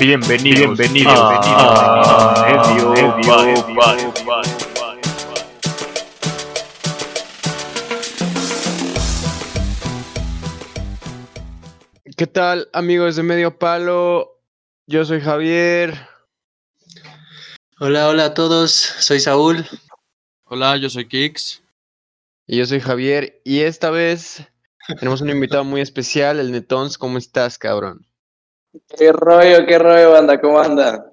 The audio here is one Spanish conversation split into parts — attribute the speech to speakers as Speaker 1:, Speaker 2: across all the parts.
Speaker 1: Bienvenido, bienvenido, a Medio Palo.
Speaker 2: ¿Qué tal, amigos de Medio Palo? Yo soy Javier.
Speaker 3: Hola, hola a todos, soy Saúl.
Speaker 4: Hola, yo soy Kix.
Speaker 2: Y yo soy Javier. Y esta vez tenemos un invitado muy especial, el Netons. ¿Cómo estás, cabrón?
Speaker 5: ¿Qué rollo, qué rollo, banda? ¿Cómo anda?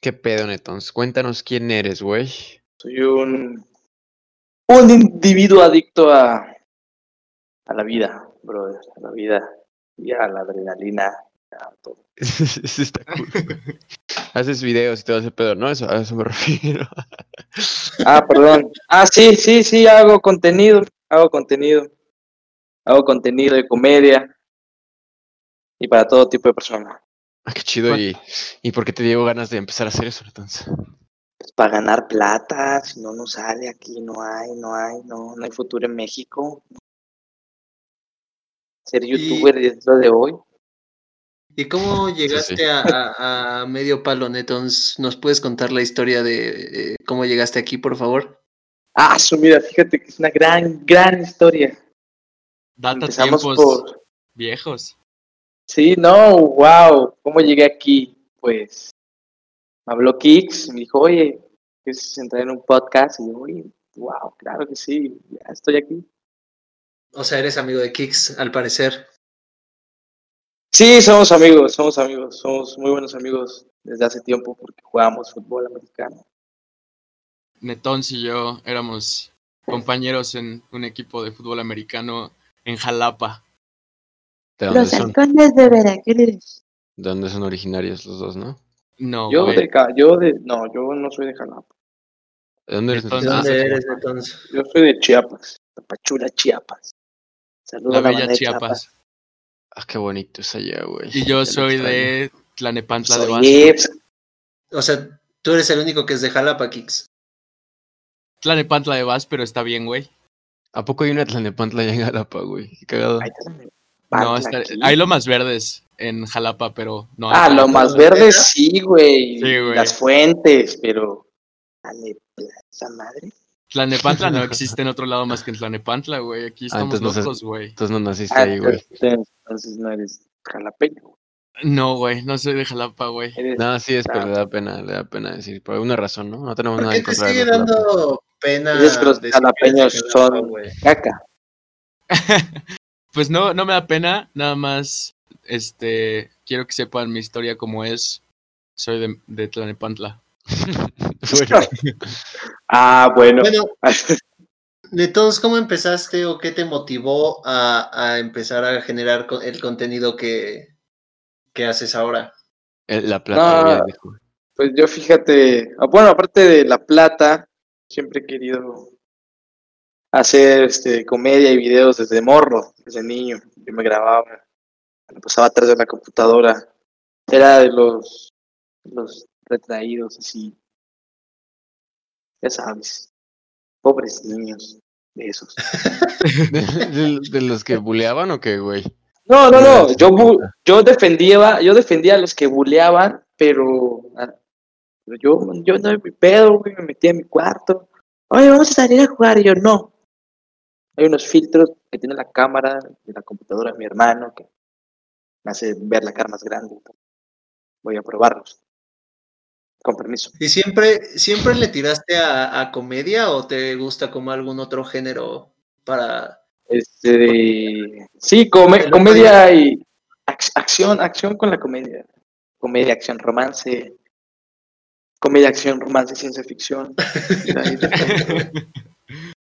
Speaker 2: ¿Qué pedo, Netons? Cuéntanos quién eres, güey.
Speaker 5: Soy un, un individuo adicto a, a la vida, brother. A la vida y a la adrenalina. A todo.
Speaker 2: Eso está cool. Haces videos y todo ese pedo, ¿no? Eso, a eso me refiero.
Speaker 5: Ah, perdón. Ah, sí, sí, sí, hago contenido. Hago contenido. Hago contenido de comedia. Y para todo tipo de personas.
Speaker 2: Ah, qué chido. ¿Y, ¿Y por qué te dio ganas de empezar a hacer eso, entonces?
Speaker 5: Pues para ganar plata, si no, no sale aquí, no hay, no hay, no, no hay futuro en México. Ser youtuber es lo de hoy.
Speaker 3: ¿Y cómo llegaste
Speaker 2: sí.
Speaker 3: A, a- a Medio Palo, Netons? ¿Nos puedes contar la historia de eh, cómo llegaste aquí, por favor?
Speaker 5: Ah, su vida, fíjate que es una gran, gran historia.
Speaker 4: Data
Speaker 5: Empezamos
Speaker 4: tiempos
Speaker 5: por.
Speaker 4: viejos.
Speaker 5: Sí, no, wow. ¿Cómo llegué aquí? Pues me habló Kix, me dijo, oye, ¿quieres entrar en un podcast? Y yo, oye, wow, claro que sí, ya estoy aquí.
Speaker 3: O sea, eres amigo de Kix, al parecer.
Speaker 5: Sí, somos amigos, somos amigos, somos muy buenos amigos desde hace tiempo porque jugamos fútbol americano.
Speaker 4: Netons y yo éramos compañeros en un equipo de fútbol americano en Jalapa.
Speaker 2: ¿De dónde
Speaker 6: Los
Speaker 2: son?
Speaker 6: halcones de Veracruz.
Speaker 2: ¿De dónde son originarios los dos, no?
Speaker 4: No,
Speaker 5: yo
Speaker 4: güey.
Speaker 5: de, Ca- yo de, no, yo no soy de Jalapa,
Speaker 2: ¿De dónde eres?
Speaker 3: ¿De
Speaker 4: Entonces,
Speaker 3: dónde
Speaker 4: ah,
Speaker 3: eres, Netons?
Speaker 5: yo soy de Chiapas, Tapachula, Chiapas. Saludos
Speaker 4: la
Speaker 5: a la
Speaker 4: bella
Speaker 5: banda de
Speaker 4: Chiapas.
Speaker 2: Ah, qué bonito es allá, güey.
Speaker 4: Y yo
Speaker 2: Ya lo
Speaker 4: soy
Speaker 2: extraño.
Speaker 4: de Tlanepantla de
Speaker 5: Soy
Speaker 4: Vasco.
Speaker 5: Eps.
Speaker 3: O sea, tú eres el único que es de Jalapa, Kix.
Speaker 4: Tlanepantla de Vas, pero está bien, güey.
Speaker 2: ¿A poco hay una Tlanepantla allá en Jalapa, güey? Qué cagado.
Speaker 5: La
Speaker 4: No, está, hay lomas verdes en Jalapa, pero no. hay
Speaker 5: Ah, lo
Speaker 4: tanto.
Speaker 5: más verde sí, güey.
Speaker 4: Sí, güey.
Speaker 5: Las fuentes, pero. Esa madre.
Speaker 4: Tlanepantla no existe en otro lado más que en Tlanepantla, güey. Aquí
Speaker 2: Ah,
Speaker 4: estamos
Speaker 2: entonces no sé-
Speaker 4: locos, güey.
Speaker 2: Entonces no naciste
Speaker 5: Ah,
Speaker 2: ahí, güey.
Speaker 5: entonces, no eres jalapeño.
Speaker 4: No, güey, no soy de Jalapa, güey.
Speaker 2: No, sí es, pero
Speaker 5: Ah.
Speaker 2: le da pena, le da pena decir. Por alguna razón, ¿no? No tenemos
Speaker 3: ¿Por
Speaker 2: nada en
Speaker 3: te
Speaker 2: contra de
Speaker 3: sigue
Speaker 2: los Jalapa.
Speaker 3: dando pena?
Speaker 5: Dices que los jalapeños son
Speaker 3: güey?
Speaker 5: caca.
Speaker 4: Pues no, no me da pena, nada más, este, quiero que sepan mi historia como es. Soy de, de Tlanepantla.
Speaker 2: Bueno,
Speaker 5: Ah, bueno.
Speaker 3: Bueno, Netons, ¿cómo empezaste o qué te motivó a, a empezar a generar el contenido que, que haces ahora?
Speaker 2: el- la plata, dijo.
Speaker 5: Pues yo fíjate. ah, Bueno, aparte de La Plata, siempre he querido hacer este, comedia y videos desde morro, desde niño. Yo me grababa, me pasaba atrás de la computadora. Era de los, los retraídos, así. Ya sabes. Pobres niños de esos.
Speaker 2: ¿De, los que buleaban o qué, güey?
Speaker 5: No, no, no. Yo, yo defendía, yo defendía a los que buleaban, pero, ah, pero yo, yo no mi pedo, güey, me metía en mi cuarto. Oye, vamos a salir a jugar. Y yo, no. Hay unos filtros que tiene la cámara de la computadora de mi hermano que me hace ver la cara más grande. Voy a probarlos. Con permiso.
Speaker 3: ¿Y siempre, siempre le tiraste a, a comedia o te gusta como algún otro género para...
Speaker 5: Este, sí, come- comedia y ac- acción, acción con la comedia. Comedia, acción, romance. Comedia, acción, romance, ciencia ficción.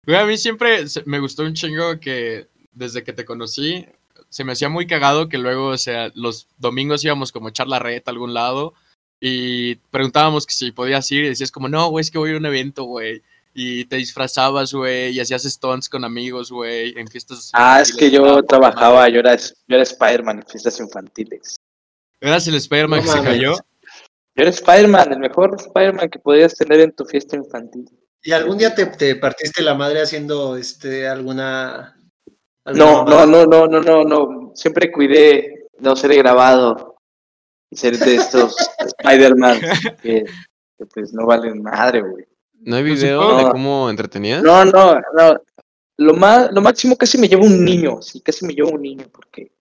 Speaker 4: Güey, a mí siempre se- me gustó un chingo que desde que te conocí, se me hacía muy cagado que luego, o sea, los domingos íbamos como a echar la reta a algún lado y preguntábamos que si podías ir y decías como, no, güey, es que voy a ir a un evento, güey. Y te disfrazabas, güey, y hacías stunts con amigos, güey, en fiestas.
Speaker 5: Ah, es que yo trabajaba,
Speaker 4: madre.
Speaker 5: yo era, yo era Spider-Man en fiestas infantiles.
Speaker 4: ¿Eras el Spider-Man
Speaker 3: No
Speaker 4: que se cayó?
Speaker 5: Yo era Spider-Man, el mejor Spider-Man que podías tener en tu fiesta infantil.
Speaker 3: ¿Y algún día te, te partiste la madre haciendo este alguna...
Speaker 5: No,
Speaker 3: alguna
Speaker 5: no, no, no, no, no, no. Siempre cuidé no ser grabado. y ser de estos Spider-Man que, que, pues no valen madre, güey.
Speaker 2: ¿No hay video
Speaker 4: supongo-
Speaker 2: de cómo entretenías?
Speaker 5: No, no, no. Lo, más, lo máximo casi me lleva un niño, sí, casi me lleva un niño, porque,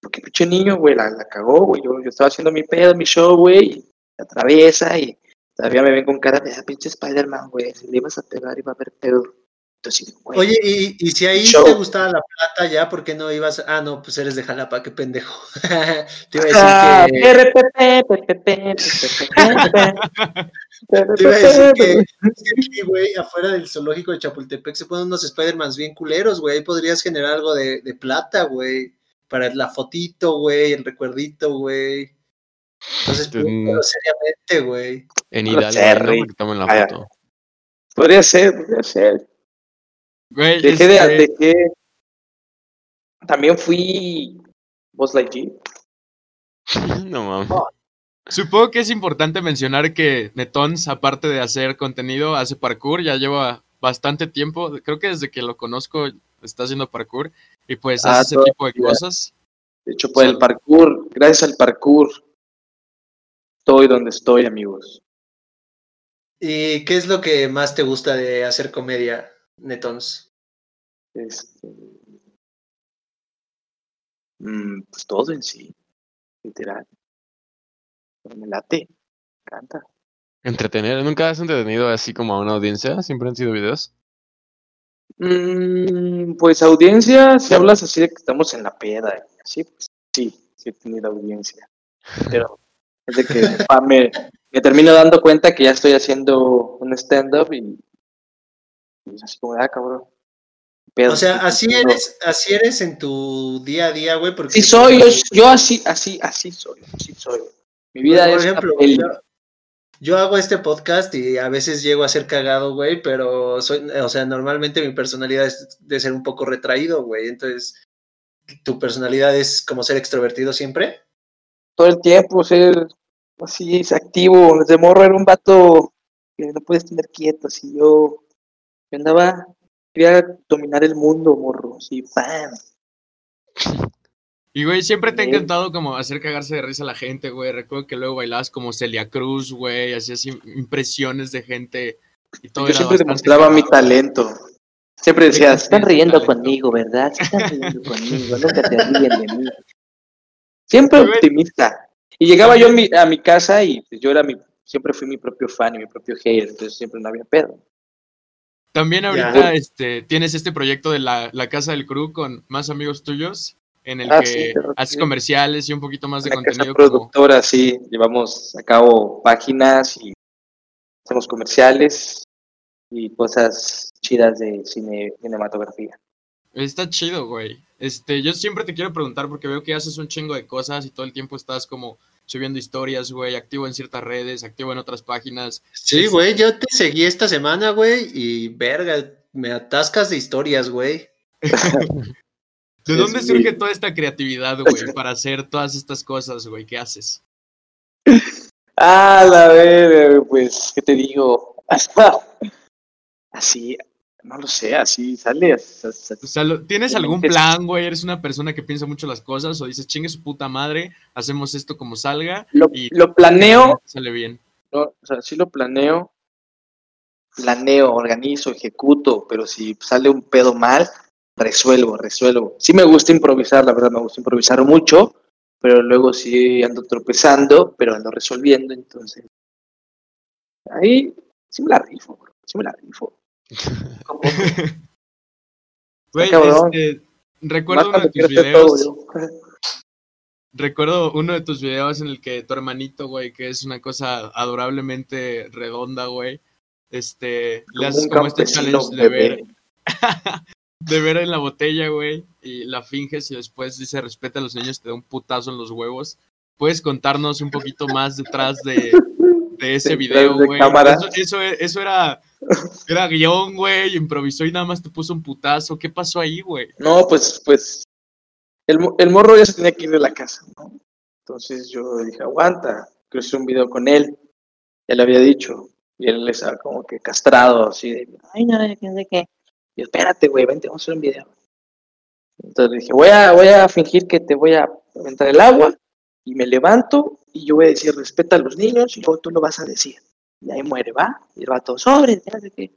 Speaker 5: porque pinche niño, güey, la, la cagó, güey. Yo, yo estaba haciendo mi pedo, mi show, güey, y me atraviesa y todavía me ven con cara de, ah, pinche Spider-Man, güey, si le ibas a pegar iba a haber pedo. Entonces, güey,
Speaker 3: Oye, y, y si ahí
Speaker 5: Show.
Speaker 3: te gustaba la plata ya, ¿por qué no ibas? Ah, no, pues eres de Jalapa, qué pendejo. te iba
Speaker 5: Ah,
Speaker 3: a decir que. Te iba a decir que, es que aquí, güey, afuera del zoológico de Chapultepec se ponen unos Spider-Mans bien culeros, güey. Ahí podrías generar algo de, de plata, güey. Para la fotito, güey, el recuerdito, güey. Entonces,
Speaker 2: Pues,
Speaker 3: piénsalo seriamente, güey.
Speaker 2: En Hidalgo, ¿no? La foto.
Speaker 5: Podría ser, podría ser.
Speaker 4: Güey,
Speaker 5: Dejé de,
Speaker 4: este,
Speaker 5: dejé. También fui Buzz Lightyear.
Speaker 2: no mames.
Speaker 4: Supongo que es importante mencionar que Netons, aparte de hacer contenido, hace parkour, ya lleva bastante tiempo, creo que desde que lo conozco está haciendo parkour y pues
Speaker 5: Ah,
Speaker 4: hace ese tipo de cosas.
Speaker 5: De hecho, por el parkour, gracias al parkour, estoy donde estoy, amigos.
Speaker 3: ¿Y qué es lo que más te gusta de hacer comedia, Netons?
Speaker 5: Este, mm, pues todo en sí, literal. Me late, me encanta.
Speaker 2: Entretener. ¿Nunca has entretenido así como a una audiencia? ¿Siempre han sido videos?
Speaker 5: Mm, pues audiencia, si hablas así de que estamos en la peda, y así, pues sí, sí he tenido audiencia. Pero es de que pa, me, me termino dando cuenta que ya estoy haciendo un stand-up y, y es así como, ah, cabrón. pedo,
Speaker 3: O sea, así eres, así eres en tu día a día, güey, porque
Speaker 5: Sí soy, yo, yo así, así, así soy, así soy. Mi vida
Speaker 3: Por
Speaker 5: es una
Speaker 3: ejemplo, yo, yo hago este podcast y a veces llego a ser cagado, güey, pero soy, o sea, normalmente mi personalidad es de ser un poco retraído, güey. Entonces, ¿tu personalidad es como ser extrovertido siempre?
Speaker 5: Todo el tiempo ser así, es activo. Desde morro era un vato que no puedes tener quieto, así yo, andaba, quería dominar el mundo, morro, así, ¡pam!
Speaker 4: Y güey, siempre te ha encantado como hacer cagarse de risa a la gente, güey. Recuerdo que luego bailabas como Celia Cruz, güey, hacías im- impresiones de gente y todo
Speaker 5: Yo siempre demostraba mi talento. Siempre
Speaker 4: Sí,
Speaker 5: decía,
Speaker 4: sí,
Speaker 5: están riendo conmigo, ¿verdad? Se están riendo conmigo, nunca te ríen de mí. Siempre optimista. Y llegaba yo a mi, a mi casa y pues, yo era mi, siempre fui mi propio fan y mi propio hater, entonces siempre no había pedo.
Speaker 4: También
Speaker 3: Ya.
Speaker 4: ahorita este, tienes este proyecto de la, la Casa del Crew con más amigos tuyos, en el
Speaker 5: Ah,
Speaker 4: que
Speaker 5: sí,
Speaker 4: haces
Speaker 5: sí.
Speaker 4: comerciales y un poquito más de
Speaker 5: la casa
Speaker 4: contenido como...
Speaker 5: productora, sí, llevamos a cabo páginas y hacemos comerciales y cosas chidas de cine, cinematografía.
Speaker 4: Está chido, güey. Este, yo siempre te quiero preguntar porque veo que haces un chingo de cosas y todo el tiempo estás como subiendo historias, güey, activo en ciertas redes, activo en otras páginas.
Speaker 3: Sí, güey, yo te seguí esta semana, güey, y verga, me atascas de historias, güey.
Speaker 4: ¿De dónde surge toda esta creatividad, güey, para hacer todas estas cosas, güey? ¿Qué haces?
Speaker 5: Ah, la verga, pues, ¿qué te digo? Así, no lo sé, así sale.
Speaker 4: O sea, ¿tienes algún plan, güey? ¿Eres una persona que piensa mucho las cosas o dices, chingue su puta madre, hacemos esto como salga
Speaker 5: Lo,
Speaker 4: y
Speaker 5: lo planeo,
Speaker 4: sale bien?
Speaker 5: no, o sea, sí lo planeo, planeo, organizo, ejecuto, pero si sale un pedo mal, resuelvo, resuelvo. Sí me gusta improvisar, la verdad me gusta improvisar mucho, pero luego sí ando tropezando, pero ando resolviendo, entonces. Ahí sí me la rifo, bro, sí me la rifo.
Speaker 4: Güey, este, recuerdo uno de tus
Speaker 5: todo
Speaker 4: videos, recuerdo uno de tus videos en el que tu hermanito, güey, que es una cosa adorablemente redonda, güey, este, le haces como este challenge de ver, de ver en la botella, güey, y la finges y después dice respeta a los niños, te da un putazo en los huevos. ¿Puedes contarnos un poquito más detrás de, de ese video,
Speaker 5: de
Speaker 4: güey? Eso, eso, eso era, era guion, güey, improvisó y nada más te puso un putazo. ¿Qué pasó ahí, güey?
Speaker 5: No, pues, pues, el, el morro ya se tenía que ir de la casa, ¿no? Entonces yo dije, aguanta, hacer un video con él. Ya le había dicho. Y él estaba como que castrado, así de, ay, no, no sé qué. Y yo, espérate, güey, vente, vamos a hacer un video. Entonces le dije, voy a, voy a fingir que te voy a aventar el agua y me levanto y yo voy a decir, respeta a los niños y luego tú lo vas a decir. Y ahí muere, ¿va? Y el vato, sobre, sé qué.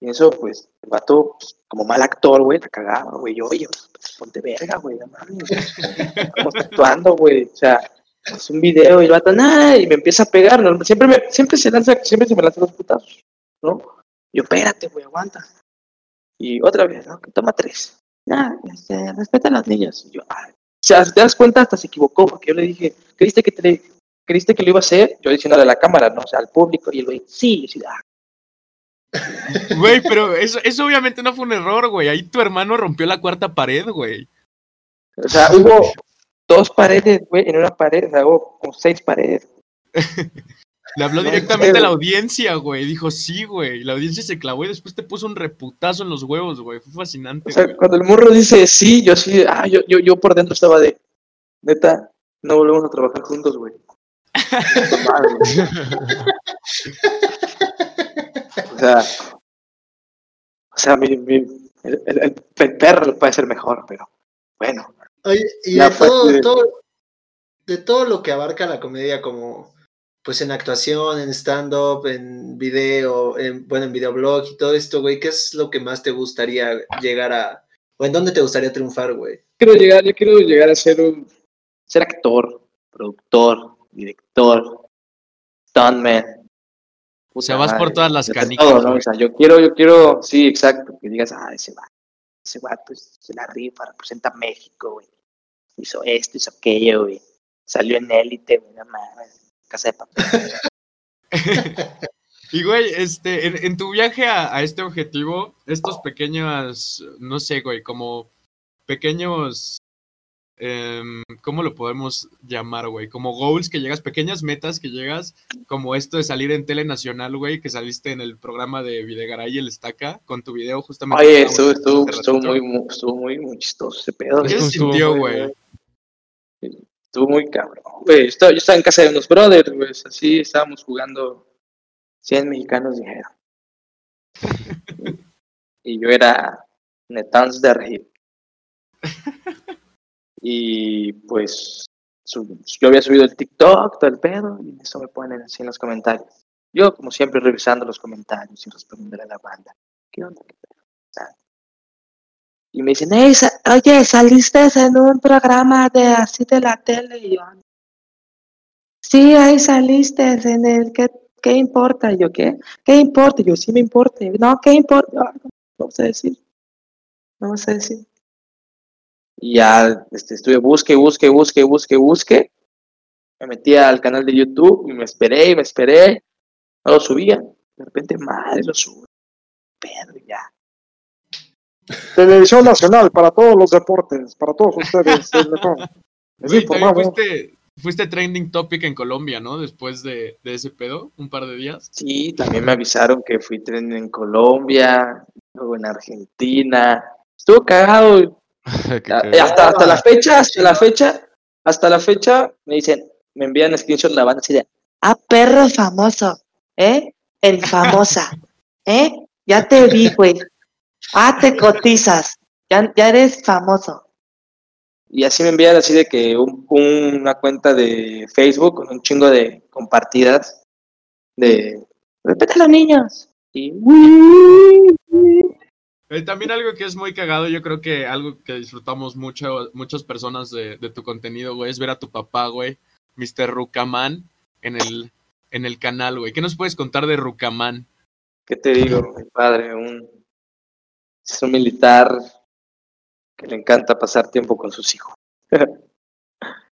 Speaker 5: Y eso, pues, el vato, pues, como mal actor, güey, la cagaba, güey. Yo, oye, pues, ponte verga, güey, no mames. Estamos actuando, güey. O sea, es un video y el vato, nada, y me empieza a pegar. ¿no? Siempre, me, siempre, se lanza, siempre se me lanzan los putazos, ¿no? Yo, espérate, güey, aguanta. Y otra vez, ¿no? Toma tres. Nada, este, respeta a los niños. Y yo, ay. O sea, si te das cuenta, hasta se equivocó, porque yo le dije, ¿creíste que, te, ¿creíste que lo iba a hacer? Yo diciéndole a la cámara, ¿no? O sea, al público, y el güey, sí, sí, ah,
Speaker 4: Güey, pero eso, eso obviamente no fue un error, güey. Ahí tu hermano rompió la cuarta pared, güey.
Speaker 5: O sea, hubo dos paredes, güey, en una pared, o sea, hubo como seis paredes.
Speaker 4: Le habló directamente a la audiencia, güey. Dijo, sí, güey. La audiencia se clavó y después te puso un reputazo en los huevos, güey. Fue fascinante,
Speaker 5: O sea,
Speaker 4: güey.
Speaker 5: cuando el morro dice sí, yo sí, ah, yo, yo, yo por dentro estaba de, neta, no volvemos a trabajar juntos, güey. O sea, o sea, mi, mi, el, el- perro puede ser mejor, pero bueno.
Speaker 3: Oye, y de todo,
Speaker 5: de-
Speaker 3: todo, de todo lo que abarca la comedia, como pues en actuación, en stand-up, en video, en, bueno, en videoblog y todo esto, güey, ¿qué es lo que más te gustaría llegar a, o en dónde te gustaría triunfar, güey?
Speaker 5: Quiero llegar, yo quiero llegar a ser un, ser actor, productor, director, stuntman.
Speaker 4: O sea, vas por todas las canicas,
Speaker 5: todo, ¿no?
Speaker 4: güey.
Speaker 5: O sea, yo quiero, yo quiero, sí, exacto, que digas, ah, ese vato, ese vato es- se la rifa, representa a México, güey. Hizo esto, hizo aquello, güey. Salió en élite, güey, no mames. Casa de papel.
Speaker 4: Y, güey, este, en, en tu viaje a, a este objetivo, estos pequeños, no sé, güey, como pequeños, em, ¿cómo lo podemos llamar, güey? Como goals que llegas, pequeñas metas que llegas, como esto de salir en Tele Nacional, güey, que saliste en el programa de Videgaray y el Estaca, con tu video justamente.
Speaker 5: Oye, estuvo, estuvo, estuvo muy, muy- estuvo muy, muy chistoso ese pedo.
Speaker 4: ¿Qué se
Speaker 2: Estuvo
Speaker 4: sintió,
Speaker 2: muy
Speaker 4: güey?
Speaker 5: Estuvo muy cabrón. Güey, yo estaba en casa de unos brothers, güey, así estábamos jugando 100 mexicanos dijeron. y yo era Netans de Regil. Y pues su- yo había subido el TikTok, todo el pedo, y eso me ponen así en los comentarios. Yo, como siempre, revisando los comentarios y respondiendo a la banda. ¿Qué onda? ¿Qué pedo? Y me dicen, "Ey, sa- oye, saliste en un programa de así de la tele. Y yo, sí, ahí saliste en el, ¿qué, qué importa? Yo, ¿qué? ¿Qué importa? Yo, sí me importa. No, ¿qué importa? Ah, No vamos a decir. No a decir. Y ya este, estuve busque, busque, busque, busque, busque. Me metí al canal de YouTube y me esperé y me esperé. No lo subía. De repente, madre, lo subo. Pero ya.
Speaker 7: Televisión Nacional para todos los deportes, para todos ustedes.
Speaker 4: fuiste, fuiste trending topic en Colombia, ¿no? Después de, de ese pedo, un par de días.
Speaker 5: Sí, también me avisaron que fui tren en Colombia, luego en Argentina. Estuvo cagado. Ah,
Speaker 2: cagado.
Speaker 5: Hasta, hasta la fecha, hasta la fecha, hasta la fecha, me dicen, me envían screenshot la banda así de,
Speaker 6: Ah, perro famoso, ¿eh? El famosa, ¿eh? Ya te vi, güey. Ah, te cotizas. Ya, ya eres famoso.
Speaker 5: y así me envían así de que un- una cuenta de Facebook con un chingo de compartidas de, respeta a los niños. Y,
Speaker 4: Eh, también algo que es muy cagado, yo creo que algo que disfrutamos mucho, muchas personas de, de tu contenido, güey, es ver a tu papá, güey, Mr. Rucaman, en el, en el canal, güey. ¿Qué nos puedes contar de Rucaman?
Speaker 5: ¿qué te digo, mi padre? Un, es un militar que le encanta pasar tiempo con sus hijos.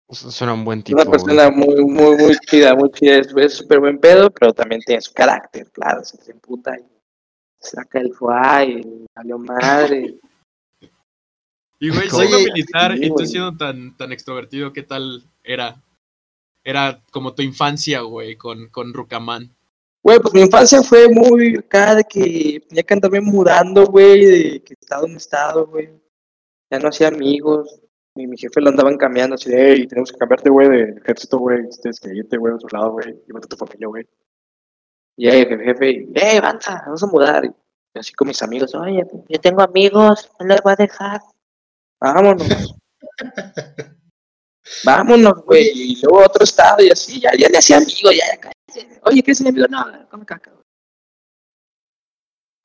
Speaker 2: Suena un buen tipo.
Speaker 5: Una
Speaker 2: güey.
Speaker 5: persona muy, muy, muy chida, muy chida, es súper buen pedo, pero también tiene su carácter, claro, se se emputa y saca el fuá y valió madre.
Speaker 4: Y, güey, siendo militar
Speaker 5: sí,
Speaker 4: y tú siendo tan, tan extrovertido, ¿qué tal era? Era como tu infancia, güey, con, con Rucaman.
Speaker 5: Güey, pues mi infancia fue muy acá de que tenía que andarme mudando, güey, de que estado en estado, güey. Ya no hacía amigos. Y mi jefe lo andaban cambiando así de, hey, tenemos que cambiarte, güey, de ejército, güey. Tienes que irte, güey, a otro lado, güey. Y vete a tu familia, güey. Y ahí el jefe, hey, avanza, vamos a mudar. Y así con mis amigos, oye,
Speaker 6: Yo tengo amigos, no les voy a dejar.
Speaker 5: vámonos. vámonos, güey, y luego otro estado y así, ya, ya le hacía amigo, ya, ya. Oye, ¿qué es mi amigo? No, come caca.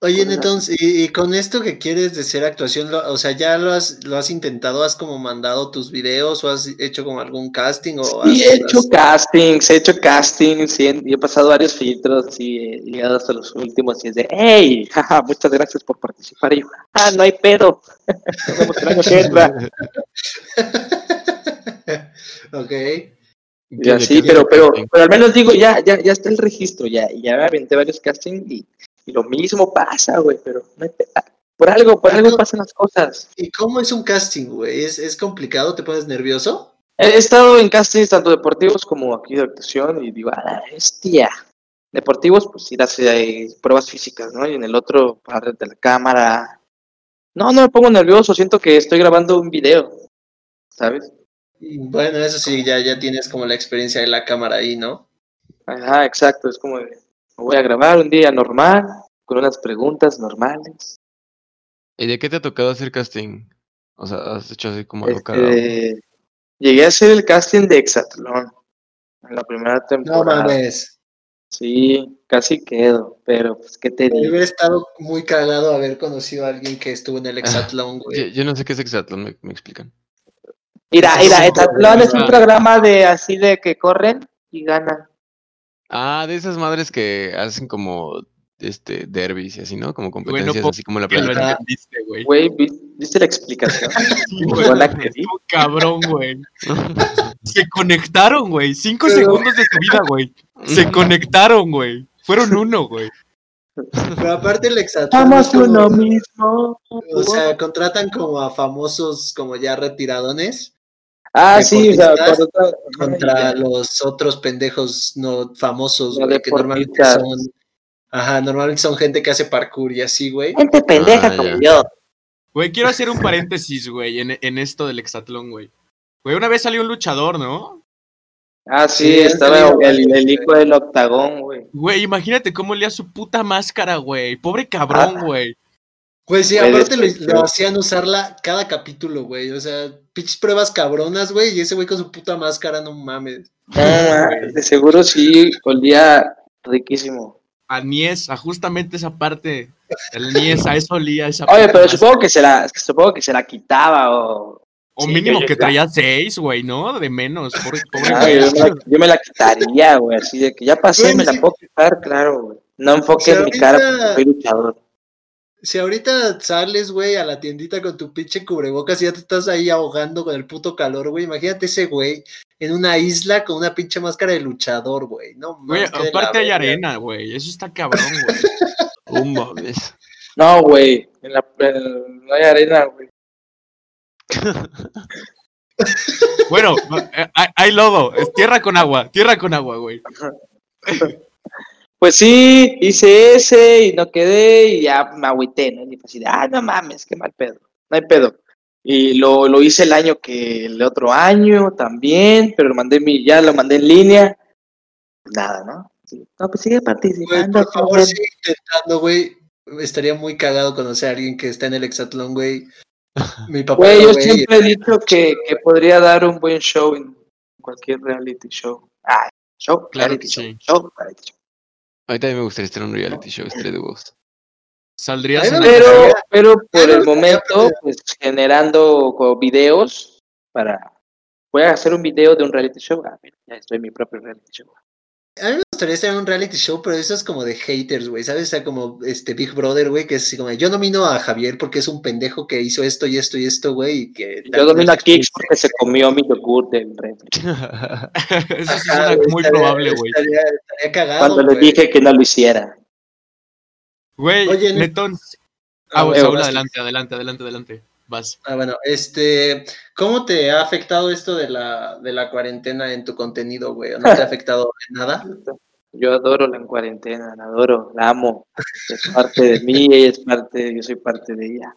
Speaker 3: Oye, entonces, y, y con esto que quieres de ser actuación, lo- o sea, ¿ya lo has, lo has intentado? ¿Has como mandado tus videos o has hecho como algún casting? O
Speaker 5: Sí,
Speaker 3: has-
Speaker 5: he hecho
Speaker 3: has-
Speaker 5: castings, he hecho castings, sí, y he pasado varios filtros y he llegado hasta los últimos y es de, hey, jaja, muchas gracias por participar. Y yo, ah, no hay pedo. Nos vemos el año que entra.
Speaker 3: ok.
Speaker 5: Y así, pero, pero, pero al menos digo, ya, ya, ya está el registro, ya, y ya me aventé varios castings y, y lo mismo pasa, güey, pero no hay pe- ah, por algo, por algo pasan las cosas.
Speaker 3: ¿Y cómo es un casting, güey? ¿Es, ¿Es complicado? ¿Te pones nervioso?
Speaker 5: He estado en castings tanto deportivos como aquí de actuación y digo, a la bestia. Deportivos, pues ir a hacer eh, pruebas físicas, ¿no? Y en el otro, pararte la cámara. No, no me pongo nervioso, siento que estoy grabando un video, ¿sabes?
Speaker 3: Bueno, eso sí, ya, ya tienes como la experiencia de la cámara ahí, ¿no?
Speaker 5: Ajá, exacto, es como de, voy a grabar un día normal, con unas preguntas normales.
Speaker 2: ¿Y de qué te ha tocado hacer casting? O sea, has hecho así como algo.
Speaker 5: Este, llegué a hacer el casting de Exatlón en la primera
Speaker 3: No
Speaker 5: temporada.
Speaker 3: mames.
Speaker 5: Sí, casi quedo, pero pues, ¿qué te digo?
Speaker 3: hubiera estado muy cagado haber conocido a alguien que estuvo en el
Speaker 5: Ah,
Speaker 3: Exatlón,
Speaker 2: Yo,
Speaker 3: güey.
Speaker 2: yo no sé qué es Exatlón, me, me explican.
Speaker 5: Mira, mira, Exatlón es un
Speaker 4: ah.
Speaker 5: programa de así de que corren y ganan.
Speaker 2: Ah, de esas madres que hacen como este derbis y así, ¿no? Como competencias
Speaker 4: puedo
Speaker 2: así como la
Speaker 4: entendiste, güey.
Speaker 5: Güey, ¿vi- ¿viste la explicación?
Speaker 4: Sí,
Speaker 5: Lo
Speaker 4: güey.
Speaker 5: buena que di.
Speaker 4: Estuvo cabrón, güey. Se conectaron, güey. Cinco
Speaker 3: Pero-
Speaker 4: segundos de tu vida, güey. Se conectaron, güey. Fueron uno, güey.
Speaker 3: Pero aparte el Exatlón como-
Speaker 5: uno mismo.
Speaker 3: O sea, contratan como a famosos como ya retiradones
Speaker 5: Ah, sí, o sea, cuando-
Speaker 3: contra los otros pendejos no famosos, güey, que normalmente son Ajá, normalmente son gente que hace parkour y así, güey.
Speaker 6: Gente pendeja
Speaker 2: Ah,
Speaker 6: como
Speaker 2: ya.
Speaker 6: yo.
Speaker 4: Güey, quiero hacer un paréntesis, güey, en, en esto del hexatlón, güey. Güey, una vez salió un luchador, ¿no?
Speaker 5: Ah, sí, estaba el, el hijo del octagón, güey.
Speaker 4: Güey, imagínate cómo leía su puta máscara, güey. Pobre cabrón,
Speaker 5: Ah.
Speaker 4: güey.
Speaker 3: Pues sí, aparte lo, hacían usarla cada capítulo, güey. O sea, pinches pruebas cabronas, güey. Y ese güey con su puta máscara, no mames.
Speaker 5: No, de seguro sí, olía riquísimo.
Speaker 4: A Nies, a justamente esa parte. El Nies, a eso olía esa
Speaker 5: Oye, pero supongo que se la, supongo que se la quitaba o...
Speaker 4: O
Speaker 5: sí,
Speaker 4: mínimo
Speaker 5: yo-
Speaker 4: que traía seis, güey, ¿no? De menos. Pobre, pobre
Speaker 5: Ah, yo, me la, yo me la quitaría, güey, así de que ya pasé,
Speaker 3: Güey,
Speaker 5: me la puedo quitar, claro, güey. No enfoques
Speaker 3: O sea,
Speaker 5: mi cara porque soy luchador.
Speaker 3: Si ahorita sales, güey, a la tiendita con tu pinche cubrebocas y ya te estás ahí ahogando con el puto calor, güey. Imagínate ese güey en una isla con una pinche máscara de luchador, güey. No mames.
Speaker 4: aparte hay arena, güey. Eso está cabrón, güey.
Speaker 2: Oh, mames.
Speaker 5: No, güey, en la, en- no hay arena, güey.
Speaker 4: Bueno, eh, hay, hay lodo. Es tierra con agua. Tierra con agua, güey.
Speaker 5: Pues sí, hice ese y no quedé y ya me agüité, ¿no? Y fue así de, ah, no mames, qué mal pedo, no hay pedo. Y lo, lo hice el año que el otro año también, pero lo mandé mi, ya lo mandé en línea. Nada, ¿no? Sí. No, pues sigue participando.
Speaker 3: por favor, sigue intentando, güey. Estaría muy cagado conocer a alguien que está en el hexatlón, güey. Mi papá,
Speaker 5: Güey, yo
Speaker 3: güey,
Speaker 5: siempre he dicho que, que podría dar un buen show en cualquier reality show. Ah, show,
Speaker 4: Claro
Speaker 5: reality
Speaker 4: que
Speaker 5: show,
Speaker 4: sí.
Speaker 5: show, reality show.
Speaker 2: A mí también me gustaría estar en un reality show, estaría de huevos.
Speaker 4: Saldrías en
Speaker 5: Pero, pero
Speaker 3: a
Speaker 5: por el momento, pues generando videos para. Voy a hacer un video de un reality show. Ah, mira, ya estoy en mi propio reality show.
Speaker 3: A mí me gustaría estar en un reality show, pero eso es como de haters, güey, ¿sabes? O sea, como este Big Brother, güey, que es así como, yo nomino a Javier porque es un pendejo que hizo esto y esto y esto, güey, y que...
Speaker 5: Yo domino a Kix porque se comió mi yogur del refri.
Speaker 4: Eso sí
Speaker 3: Ajá, güey,
Speaker 4: muy
Speaker 3: estaría-
Speaker 4: probable, güey.
Speaker 3: Estaría, estaría cagado,
Speaker 5: Cuando le
Speaker 3: güey.
Speaker 5: dije que no lo hiciera.
Speaker 4: Güey, Netón.
Speaker 3: Ah,
Speaker 4: Ah,
Speaker 3: bueno,
Speaker 4: Saúl,
Speaker 3: vas.
Speaker 4: adelante, adelante, adelante, adelante. Vas.
Speaker 3: Ah, bueno, este, ¿cómo te ha afectado esto de la, de la cuarentena en tu contenido, güey? ¿O no te ha afectado en nada?
Speaker 5: Yo adoro la cuarentena, la adoro, la amo. Es parte de mí, ella es parte, yo soy parte de ella.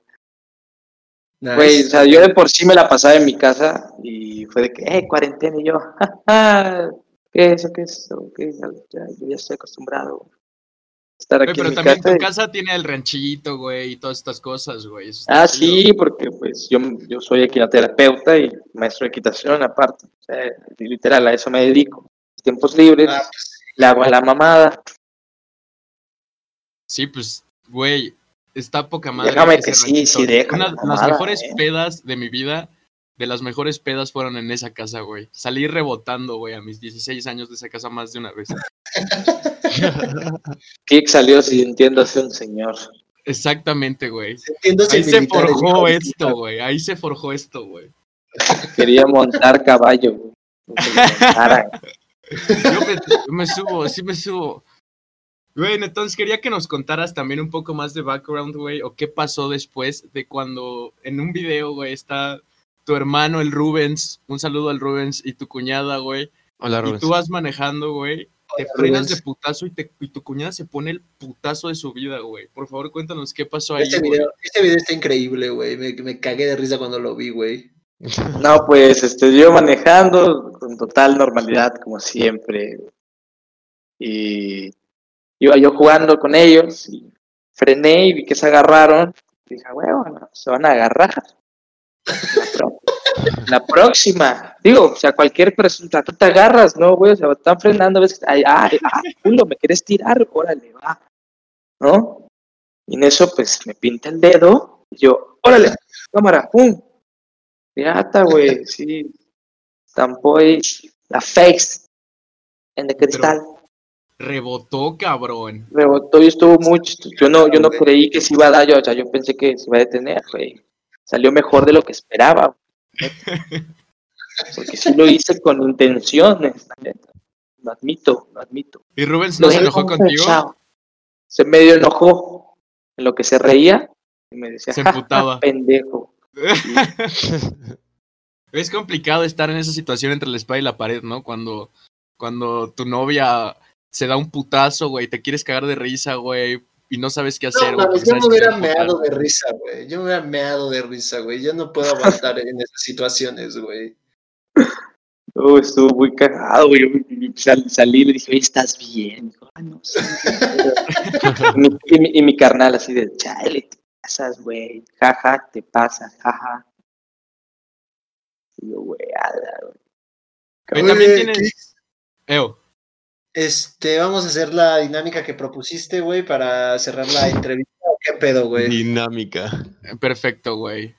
Speaker 3: Nice.
Speaker 5: Güey, o sea, yo de por sí me la pasaba en mi casa y fue de que, eh, cuarentena, y yo, "Ja, ja, ¿qué es eso? ¿Qué es eso? ¿Qué es eso? Ya, yo ya estoy acostumbrado. Estar
Speaker 4: Güey,
Speaker 5: aquí
Speaker 4: pero
Speaker 5: en mi
Speaker 4: también
Speaker 5: casa.
Speaker 4: tu
Speaker 5: y-
Speaker 4: casa tiene el ranchito, güey, y todas estas cosas, güey.
Speaker 5: Ah,
Speaker 4: chido.
Speaker 5: sí, porque pues yo, yo soy equinoterapeuta y maestro de equitación aparte. O sea, literal, a eso me dedico. Tiempos libres,
Speaker 3: Ah, pues,
Speaker 5: le hago a la mamada.
Speaker 4: Sí, pues, güey, está poca madre.
Speaker 5: Déjame que sí,
Speaker 4: ranchito.
Speaker 5: sí, déjame,
Speaker 4: Una de las mejores
Speaker 5: eh.
Speaker 4: pedas de mi vida, de las mejores pedas fueron en esa casa, güey. Salí rebotando, güey, a mis 16 años de esa casa más de una vez.
Speaker 5: Kick salió sintiéndose un señor.
Speaker 4: Exactamente, güey. Ahí se forjó esto, güey. Ahí se forjó esto, güey.
Speaker 5: Quería montar caballo. güey.
Speaker 4: Yo me, me subo, sí me subo. Güey, entonces quería que nos contaras también un poco más de background, güey, o qué pasó después de cuando en un video, güey, está tu hermano, el Rubens, un saludo al Rubens y tu cuñada, güey,
Speaker 2: Hola,
Speaker 4: y
Speaker 2: Rubens.
Speaker 4: tú vas manejando, güey, te frenas de putazo y, te- y tu cuñada se pone el putazo de su vida, güey. Por favor, cuéntanos qué pasó ahí,
Speaker 3: Este video, este video está increíble, güey. Me, me cagué de risa cuando lo vi, güey.
Speaker 5: No, pues este, yo manejando con total normalidad, como siempre. Y iba yo jugando con ellos y frené y vi que se agarraron. Dije, bueno, se van a agarrar. La, próxima. Digo, o sea, cualquier persona, tú te agarras, ¿no, güey? O sea, están frenando, ves que, ay, ay, ay, culo, me quieres tirar, órale, va. ¿No? Y en eso, pues, me pinta el dedo y yo, órale, cámara, pum. Pirata, güey, sí. Ahí la face en el cristal.
Speaker 4: Rebotó, cabrón.
Speaker 5: Rebotó y estuvo chistoso. Yo no, yo no creí que se iba a dar, yo, o sea, yo pensé que se iba a detener, güey. Salió mejor de lo que esperaba. Porque sí lo hice con intenciones. Lo admito, lo admito.
Speaker 4: ¿Y Rubens no se enojó contigo?
Speaker 5: Se medio enojó en lo que se reía y me decía,
Speaker 4: Se
Speaker 5: "Ja, ja,
Speaker 4: emputaba.
Speaker 5: pendejo.
Speaker 4: Es complicado estar en esa situación entre la espada y la pared, ¿no? Cuando, cuando tu novia se da un putazo, güey, te quieres cagar de risa, güey, y no sabes qué hacer,
Speaker 3: No,
Speaker 4: güey.
Speaker 3: mames, yo me hubiera meado de risa, güey. Yo me hubiera meado de risa, güey. Yo no puedo aguantar en esas situaciones, güey.
Speaker 5: Oh, estuvo muy cagado, güey. Yo sal- salí y le dije, ¿estás bien? Dijo, "Ah, no, sí, y, mi, y mi- y mi carnal así de, chale, te pasas, güey. Jaja, te pasas, jaja. Y yo, güey, ala, güey.
Speaker 4: También tienes... Eo,
Speaker 3: Este, vamos a hacer la dinámica que propusiste, güey, para cerrar la entrevista. ¿Qué pedo, güey?
Speaker 2: Dinámica.
Speaker 4: perfecto, güey.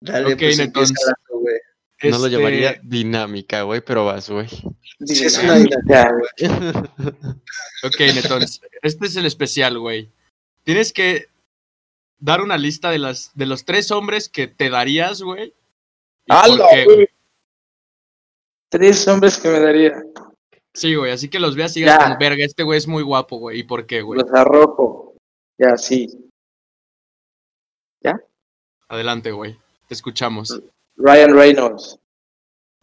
Speaker 3: Dale,
Speaker 4: Ok,
Speaker 3: pues
Speaker 4: entonces.
Speaker 3: güey.
Speaker 2: No lo
Speaker 4: Este,
Speaker 2: llamaría dinámica, güey, pero vas, güey.
Speaker 3: Sí, es una dinámica, güey.
Speaker 4: Ok, entonces, este es el especial, güey. Tienes que dar una lista de, las, de los tres hombres que te darías, güey. ¿Y
Speaker 5: ¡Hala,
Speaker 4: güey!
Speaker 5: Tres hombres que me daría.
Speaker 4: Sí, güey, así que los veas y digas
Speaker 5: Ya.
Speaker 4: como, verga, este güey es muy guapo, güey. ¿Y por qué, güey?
Speaker 5: Los arrojo. Ya, sí.
Speaker 4: Adelante, güey. Te escuchamos.
Speaker 5: Ryan Reynolds.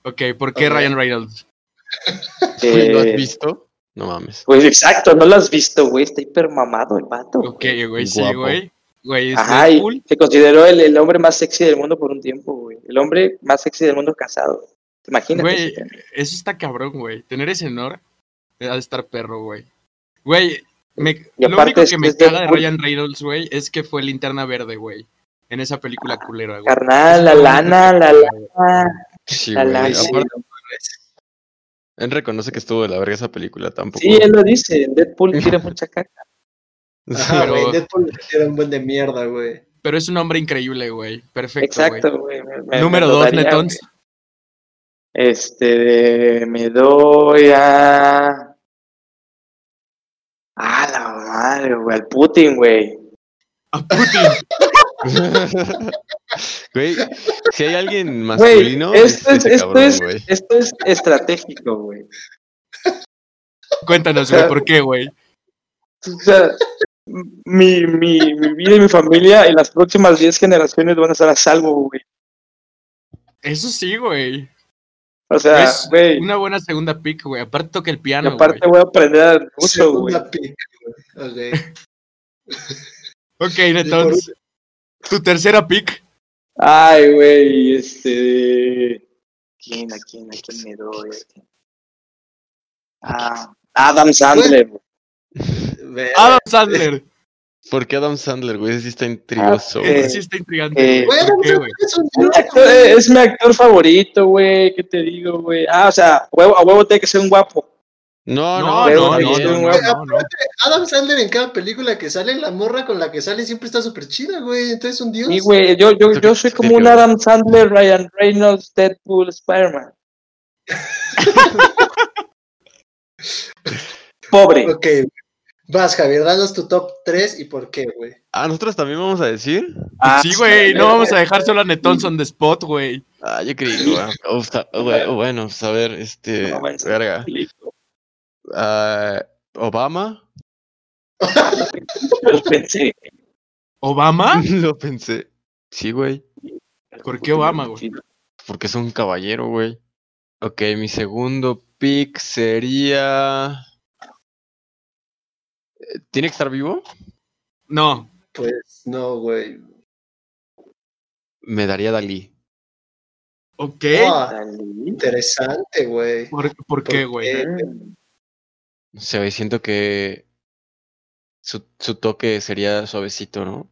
Speaker 4: Ok, ¿por qué. Ryan Reynolds?
Speaker 2: Güey, ¿Lo has
Speaker 5: Eh,
Speaker 2: visto? No mames.
Speaker 5: Pues exacto, no lo has visto, güey. Está hiper mamado el vato.
Speaker 4: Ok,
Speaker 5: güey.
Speaker 4: sí,
Speaker 2: Guapo.
Speaker 4: güey. Güey, es
Speaker 5: Ajá,
Speaker 4: Deadpool.
Speaker 5: se consideró el, el hombre más sexy del mundo por un tiempo, güey. El hombre más sexy del mundo casado. ¿Te imaginas?
Speaker 4: Güey, eso está cabrón, güey. Tener ese honor ha de estar perro, güey. Güey, me- lo único
Speaker 5: es
Speaker 4: que me caga de. Ryan Reynolds, güey, es que fue linterna verde, güey. En esa película culera, güey.
Speaker 5: Carnal, la lana, la lana.
Speaker 2: Sí,
Speaker 5: La
Speaker 2: güey.
Speaker 5: lana.
Speaker 2: Él reconoce que estuvo de la verga esa película tampoco.
Speaker 5: Sí, él lo dice. Deadpool tiene mucha caca.
Speaker 3: Ajá,
Speaker 4: Pero-
Speaker 3: güey. Deadpool era un buen de mierda, güey.
Speaker 4: Pero es un hombre increíble, güey. Perfecto, güey.
Speaker 5: Exacto, güey. me- me-
Speaker 4: Número
Speaker 5: me
Speaker 4: dos,
Speaker 5: daría,
Speaker 4: Netons.
Speaker 5: Este, me doy a. A la madre, güey. Al Putin, güey.
Speaker 4: A Putin.
Speaker 2: Güey, si hay alguien
Speaker 5: Güey,
Speaker 2: masculino,
Speaker 5: esto
Speaker 2: es
Speaker 5: es,
Speaker 2: ese
Speaker 5: esto, es, esto es estratégico, güey.
Speaker 4: Cuéntanos, güey, ¿por qué, güey?
Speaker 5: O sea, mi, mi, mi vida y mi familia en las próximas 10 generaciones van a estar a salvo, güey.
Speaker 4: Eso sí, güey.
Speaker 5: O sea, güey.
Speaker 4: una buena segunda pick, güey. Aparte toca el
Speaker 5: Y
Speaker 4: piano,
Speaker 5: aparte
Speaker 4: güey.
Speaker 5: voy a aprender ruso, güey.
Speaker 3: Segunda pick, güey. Ok.
Speaker 4: Ok, entonces. Tu tercera pick.
Speaker 5: Ay, güey, este. ¿Quién, a quién, a quién me doy? Ah, Adam Sandler.
Speaker 4: Adam Sandler.
Speaker 2: ¿Por qué Adam Sandler, güey? Ese sí está intrigoso,
Speaker 5: Ah,
Speaker 2: güey.
Speaker 4: Sí está intrigante.
Speaker 5: eh,
Speaker 3: es un
Speaker 5: mi actor,
Speaker 3: güey.
Speaker 5: es mi actor favorito, güey. ¿Qué te digo, güey? Ah, o sea, huevo, a huevo tiene que ser un guapo.
Speaker 2: No,
Speaker 4: No,
Speaker 2: no,
Speaker 4: no,
Speaker 2: está
Speaker 4: no,
Speaker 2: bien,
Speaker 4: no,
Speaker 2: güey.
Speaker 4: no, no.
Speaker 3: Adam Sandler en cada película que sale, la morra con la que sale siempre está súper chida, güey. Entonces es un dios.
Speaker 5: Sí, güey, yo, yo, yo soy como un Adam Sandler, Ryan Reynolds, Deadpool, Spider-Man. Pobre.
Speaker 3: Ok. Vas, Javier, danos tu top 3 y por qué, güey.
Speaker 2: Ah, ¿nosotros también vamos a decir?
Speaker 5: Ah,
Speaker 4: Sí, güey, no vamos a dejar solo a Netons on the spot, güey.
Speaker 2: Ah, yo creí, güey. Bueno, pues a ver, este...
Speaker 5: No, bueno,
Speaker 2: verga. Ah, Obama.
Speaker 5: Lo pensé.
Speaker 4: ¿Obama?
Speaker 2: Lo pensé. Sí, güey.
Speaker 4: ¿Por qué Obama, güey?
Speaker 2: Porque es un caballero, güey. Ok, mi segundo pick sería... ¿Tiene que estar vivo?
Speaker 4: No.
Speaker 3: Pues no, güey.
Speaker 2: Me daría Dalí.
Speaker 4: Ok.
Speaker 3: Ah,
Speaker 5: Dalí.
Speaker 3: interesante, güey.
Speaker 4: ¿Por, por qué,
Speaker 3: ¿Por
Speaker 4: güey?
Speaker 3: qué?
Speaker 2: No sé, güey, siento que su, su toque sería suavecito, ¿no?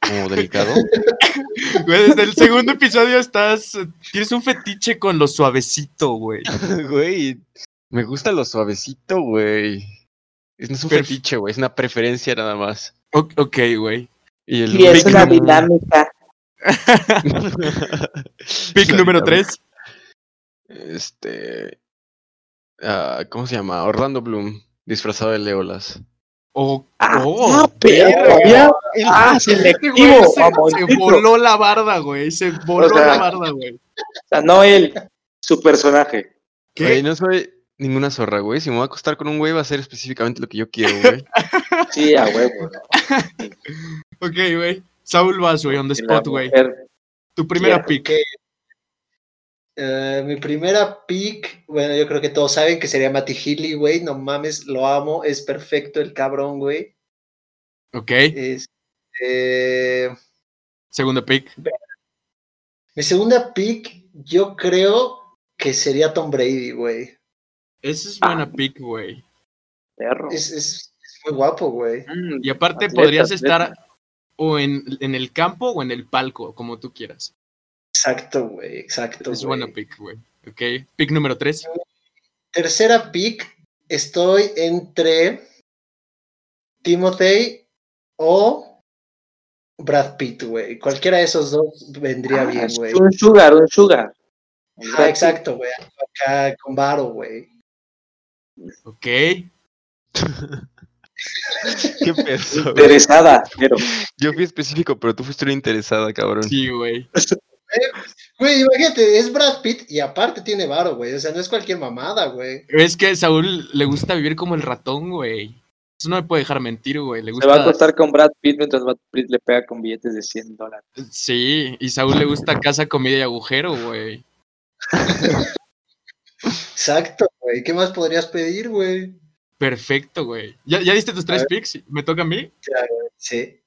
Speaker 2: Como delicado.
Speaker 4: Güey, desde el segundo episodio estás. Tienes un fetiche con lo suavecito, güey.
Speaker 2: Güey, me gusta lo suavecito, güey. Es- No es un fetiche, güey, es una preferencia nada más.
Speaker 4: O- Ok, güey.
Speaker 2: Y el
Speaker 6: Y es
Speaker 2: pick
Speaker 6: una
Speaker 2: número-
Speaker 6: dinámica.
Speaker 4: Pick número
Speaker 2: dinámica.
Speaker 4: 3.
Speaker 2: Este. ah, ¿Cómo se llama? Orlando Bloom, disfrazado de Leolas.
Speaker 4: Oh,
Speaker 6: Ah,
Speaker 4: oh,
Speaker 6: ah, pero
Speaker 4: verga.
Speaker 6: ya- ah,
Speaker 4: Este güey
Speaker 6: selectivo,
Speaker 4: se, se voló la barda, güey. Se voló
Speaker 5: O sea,
Speaker 4: la barda, güey.
Speaker 5: O sea, no él, su personaje.
Speaker 4: ¿Qué?
Speaker 2: Güey, no soy ninguna zorra, güey. Si me voy a acostar con un güey, va a ser específicamente lo que yo quiero, güey.
Speaker 5: Sí, a huevo.
Speaker 4: Ok, güey. Saúl vas, güey, on the spot, güey. Tu primera pick.
Speaker 3: Eh, mi primera pick, bueno, yo creo que todos saben que sería Matty Healy, güey. No mames, lo amo, es perfecto el cabrón, güey.
Speaker 4: Ok.
Speaker 3: Es, eh,
Speaker 4: Segundo pick.
Speaker 3: mi segunda pick, yo creo que sería Tom Brady, güey.
Speaker 4: Esa es
Speaker 5: Ah.
Speaker 4: buena pick, güey.
Speaker 5: perro.
Speaker 3: Es, es- es muy guapo, güey.
Speaker 5: Mm,
Speaker 4: Y aparte
Speaker 5: atleta,
Speaker 4: podrías
Speaker 5: atleta.
Speaker 4: estar o en, en el campo o en el palco, como tú quieras.
Speaker 3: Exacto, güey, exacto.
Speaker 4: es buena pick, güey. Ok. Pick número 3.
Speaker 3: Tercera pick, estoy entre Timothy o Brad Pitt, güey. Cualquiera de esos dos vendría
Speaker 5: Ah,
Speaker 3: bien, güey.
Speaker 5: Un sugar, un sugar.
Speaker 3: Ah, exacto, güey. Acá con Varo, güey.
Speaker 4: Ok.
Speaker 2: Qué peso.
Speaker 5: Interesada, pero.
Speaker 2: Yo fui específico, pero tú fuiste una interesada, cabrón.
Speaker 4: Sí, güey.
Speaker 3: Güey, imagínate, es Brad Pitt y aparte tiene Varo, güey. O sea, no es cualquier mamada, güey.
Speaker 4: Es que a Saúl le gusta vivir como el ratón, güey. Eso no me puede dejar mentir, güey. Le
Speaker 5: Se va a
Speaker 4: gusta.
Speaker 5: acostar con Brad Pitt mientras Brad Pitt le pega con billetes de 100 dólares.
Speaker 4: Sí, y Saúl le gusta casa, comida y agujero, güey.
Speaker 3: Exacto, güey. ¿Qué más podrías pedir, güey?
Speaker 4: Perfecto, güey. ¿Ya, ¿Ya diste tus tres
Speaker 3: ver.
Speaker 4: picks? ¿Me toca a mí?
Speaker 3: Sí.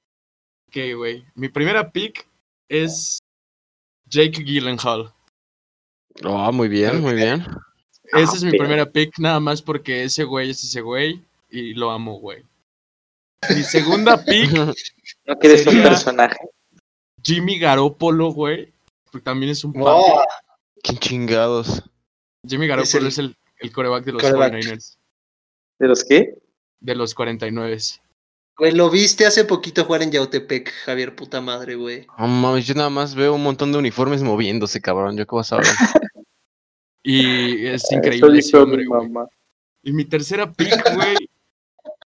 Speaker 4: Ok, güey. Mi primera pick es Jake Gyllenhaal.
Speaker 2: Oh, muy bien, muy bien.
Speaker 4: Esa es mi
Speaker 5: pero-
Speaker 4: primera pick, nada más porque ese güey es ese güey y lo amo, güey. Mi segunda pick,
Speaker 5: ¿No quieres un personaje?
Speaker 4: Jimmy Garoppolo, güey. Porque también es un.
Speaker 3: Oh,
Speaker 2: Qué chingados.
Speaker 4: Jimmy Garoppolo
Speaker 3: el-
Speaker 4: es el, el coreback de los
Speaker 3: Quarterback.
Speaker 4: 49ers.
Speaker 5: ¿De los qué?
Speaker 4: De los 49.
Speaker 3: güey, lo viste hace poquito jugar en Yautepec, Javier, puta madre, güey.
Speaker 2: No mames, yo nada más veo un montón de uniformes moviéndose, cabrón. ¿Yo qué vas a ver?
Speaker 4: Y es
Speaker 5: Eso
Speaker 4: increíble ese hombre,
Speaker 5: mi
Speaker 4: güey.
Speaker 5: mamá.
Speaker 4: Y mi tercera pick, güey.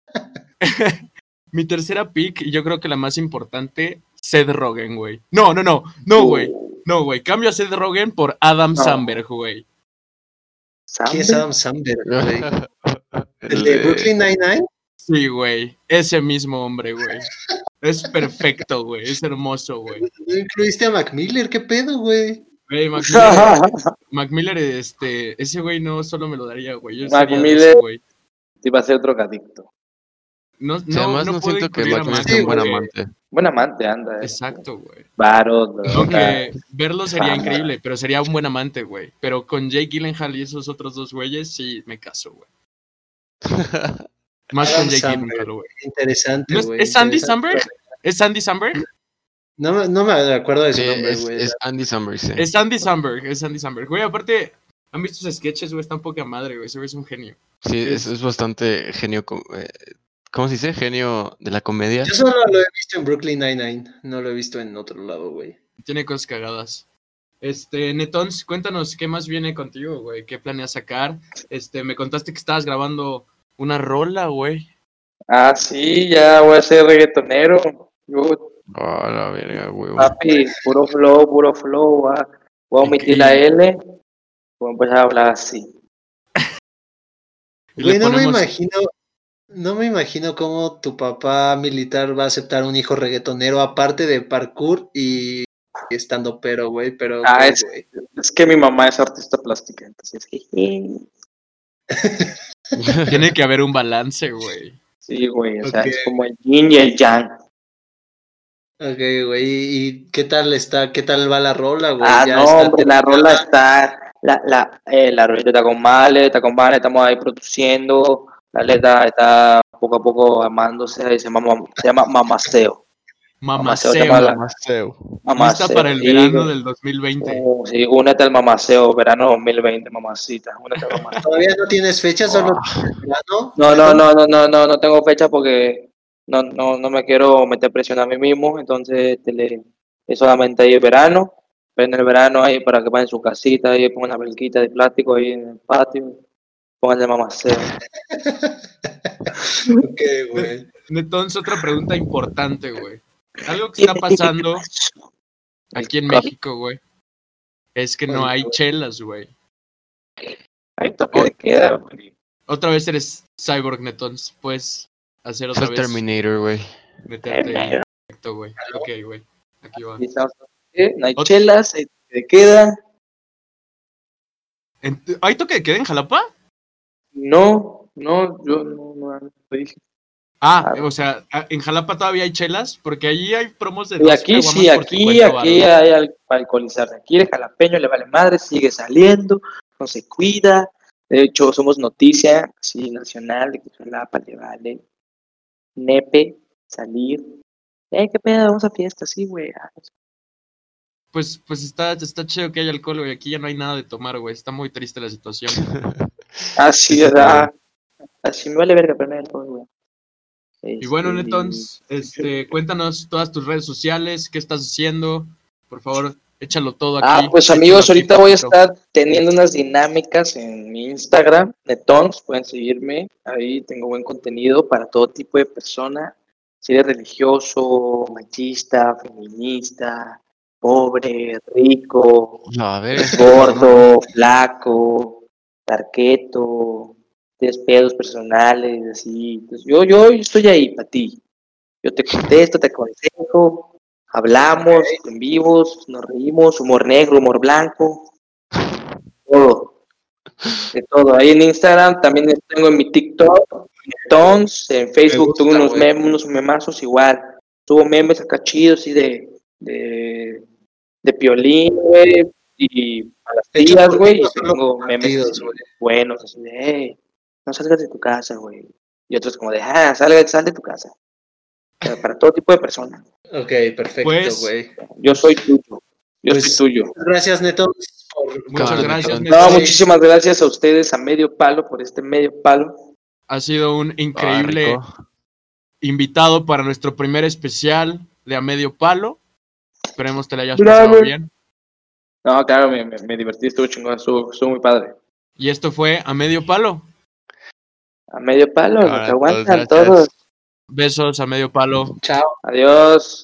Speaker 4: mi tercera pick, y yo creo que la más importante, Seth Rogen, güey. No, no, no, no, güey. No, güey. Cambio a Seth Rogen por Adam
Speaker 5: No.
Speaker 4: Samberg, güey.
Speaker 3: ¿Quién es Adam Sandler, güey? ¿El de Brooklyn Nine-Nine?
Speaker 4: Sí, güey. Ese mismo hombre, güey. Es perfecto, güey. Es hermoso, güey.
Speaker 3: ¿No incluiste a Mac Miller? ¿Qué pedo, güey?
Speaker 4: Güey, Mac Miller, Mac Miller, este, ese güey no solo me lo daría, güey. Yo
Speaker 5: Mac Miller-
Speaker 4: ese güey.
Speaker 5: Iba a ser drogadicto.
Speaker 4: No,
Speaker 2: Sí,
Speaker 4: no,
Speaker 2: además
Speaker 4: no,
Speaker 2: siento que Mac, sea un buen amante.
Speaker 5: Buen amante, anda. eh.
Speaker 4: Exacto, güey.
Speaker 5: Varo.
Speaker 4: Aunque verlo sería
Speaker 5: Fama.
Speaker 4: increíble, pero sería un buen amante, güey. Pero con Jake Gyllenhaal y esos otros dos güeyes, sí me caso, güey. Más
Speaker 3: Adam
Speaker 4: con Jake
Speaker 3: Samberg.
Speaker 4: Gyllenhaal, güey.
Speaker 3: Interesante,
Speaker 4: ¿No es,
Speaker 3: güey.
Speaker 4: ¿es Sandy
Speaker 3: interesante.
Speaker 4: Samberg? ¿Es Sandy Samberg?
Speaker 3: No, me- no me acuerdo de su
Speaker 2: Sí,
Speaker 3: nombre,
Speaker 2: es,
Speaker 3: güey.
Speaker 2: es Andy Samberg, sí.
Speaker 4: Es Sandy Samberg, es Sandy Samberg. Güey, aparte, ¿han visto sus sketches, güey? Están poca madre, güey. Ese güey es un genio.
Speaker 2: Sí, es, es bastante genio. eh, ¿Cómo se dice? Genio de la comedia.
Speaker 3: Yo solo lo he visto en Brooklyn Nine-Nine. No lo he visto en otro lado, güey.
Speaker 4: Tiene cosas cagadas. Este, Netons, cuéntanos qué más viene contigo, güey. ¿Qué planeas sacar? Este, me contaste que estabas grabando una rola, güey.
Speaker 5: Ah, sí, ya voy a ser reggaetonero. Yo,
Speaker 2: Oh, la verga, huevo.
Speaker 5: papi, puro flow, puro flow. Voy a omitir la L. Voy a empezar a hablar así.
Speaker 3: Güey, no me
Speaker 4: ponemos-
Speaker 3: imagino. No me imagino cómo tu papá militar va a aceptar un hijo reggaetonero aparte de parkour y estando pero, güey. Pero,
Speaker 5: Ah, es-
Speaker 3: güey.
Speaker 5: Es que mi mamá es artista plástica, entonces.
Speaker 4: Tiene que haber un balance, güey.
Speaker 5: Sí, güey, o sea, es como el yin y el yang.
Speaker 3: Ok, güey. ¿Y qué tal está? ¿Qué tal va la rola, güey?
Speaker 5: Ah,
Speaker 3: ¿Ya
Speaker 5: no,
Speaker 3: está
Speaker 5: hombre, la rola está, la, la, eh, la está con Male, estamos ahí produciendo, la letra está poco a poco amándose, ahí se llama, se llama Mamaceo.
Speaker 4: Mamaceo.
Speaker 5: se llama la-
Speaker 2: Mamaceo.
Speaker 4: Lista para el verano del 2020.
Speaker 5: Uh, sí, únete al Mamaceo, verano 2020, mamacita, únete al Mamaceo.
Speaker 3: ¿Todavía no tienes fecha? ¿Solo
Speaker 2: Ah.
Speaker 3: verano?
Speaker 5: No, no, no, no, no, no, no tengo fecha porque no, no, no me quiero meter presión a mí mismo, entonces este, le- es solamente ahí el verano, ven el verano ahí para que vayan en su casita, ahí pongan una velquita de plástico ahí en el patio, pongan el mamaceo.
Speaker 3: Ok, güey.
Speaker 4: Entonces, otra pregunta importante, güey. Algo que está pasando aquí en. México, güey, es que no hay chelas, güey.
Speaker 5: Ahí toque de queda, güey.
Speaker 4: Otra vez eres Cyborg Netons. Puedes hacer otra vez.
Speaker 2: Terminator, güey.
Speaker 4: Meterte ahí. Perfecto, güey. Ok, güey. Aquí va.
Speaker 5: No hay chelas, ahí toque de queda.
Speaker 4: ¿Hay toque de queda en Jalapa?
Speaker 5: No, no, yo no, no, no dije.
Speaker 4: Ah,
Speaker 5: Claro.
Speaker 4: o sea, a- en Jalapa todavía hay chelas, porque allí hay promos de
Speaker 5: Y aquí sí, aquí,
Speaker 4: 50
Speaker 5: aquí hay al- para alcoholizar. Aquí el jalapeño le vale madre, sigue saliendo, no se cuida. De hecho, somos noticia, sí, nacional, de que Jalapa le vale nepe, salir. Eh, qué pedo, vamos a fiesta, sí, güey. Ah,
Speaker 4: Pues, pues está, está chido que haya alcohol, güey. Aquí ya no hay nada de tomar, güey. Está muy triste la situación.
Speaker 5: Así, ah, así me vale verga, pero alcohol, güey.
Speaker 4: Y bueno,
Speaker 5: Este,
Speaker 4: Netons, este, cuéntanos todas tus redes sociales, qué estás haciendo. Por favor, échalo todo aquí.
Speaker 5: Ah, pues amigos,
Speaker 4: aquí,
Speaker 5: ahorita voy a estar teniendo unas dinámicas en mi Instagram, Netons, pueden seguirme, ahí tengo buen contenido para todo tipo de persona, si eres religioso, machista, feminista, pobre, rico,
Speaker 2: No, a ver.
Speaker 5: gordo, flaco, tarqueto, tienes pedos personales, así. Entonces, yo, yo estoy ahí para ti. Yo te contesto, te aconsejo, hablamos en vivos, nos reímos, humor negro, humor blanco, todo. De todo. Ahí en Instagram también tengo en mi TikTok, Tons, en Facebook
Speaker 3: gusta,
Speaker 5: tengo unos
Speaker 3: güey.
Speaker 5: memes, unos memazos igual. Subo memes acá chidos, así de, de, de piolín, güey, y a las tías, güey, y tengo memes buenos, así de, hey, no salgas de tu casa, güey. Y otros como de, ah, salga, sal de tu casa. Para, para todo tipo de personas.
Speaker 3: Ok, perfecto,
Speaker 4: Pues,
Speaker 3: güey.
Speaker 5: Yo soy tuyo. Yo
Speaker 3: Pues,
Speaker 5: soy tuyo.
Speaker 3: Gracias, Neto, por
Speaker 4: Muchas gracias,
Speaker 2: Netons.
Speaker 5: No, muchísimas gracias a ustedes, a medio palo, por este medio palo.
Speaker 4: Ha sido un
Speaker 2: Ah,
Speaker 4: increíble invitado para nuestro primer especial de A Medio Palo. Esperemos te la hayas
Speaker 5: Bravo.
Speaker 4: pasado bien.
Speaker 5: No, claro, me, me, me divertí, estuvo chingón, estuvo, estuvo muy padre.
Speaker 4: Y esto fue A Medio Palo.
Speaker 5: A medio palo, lo
Speaker 2: Ahora,
Speaker 5: que aguantan todos.
Speaker 4: Besos a Medio Palo.
Speaker 3: Chao.
Speaker 5: Adiós.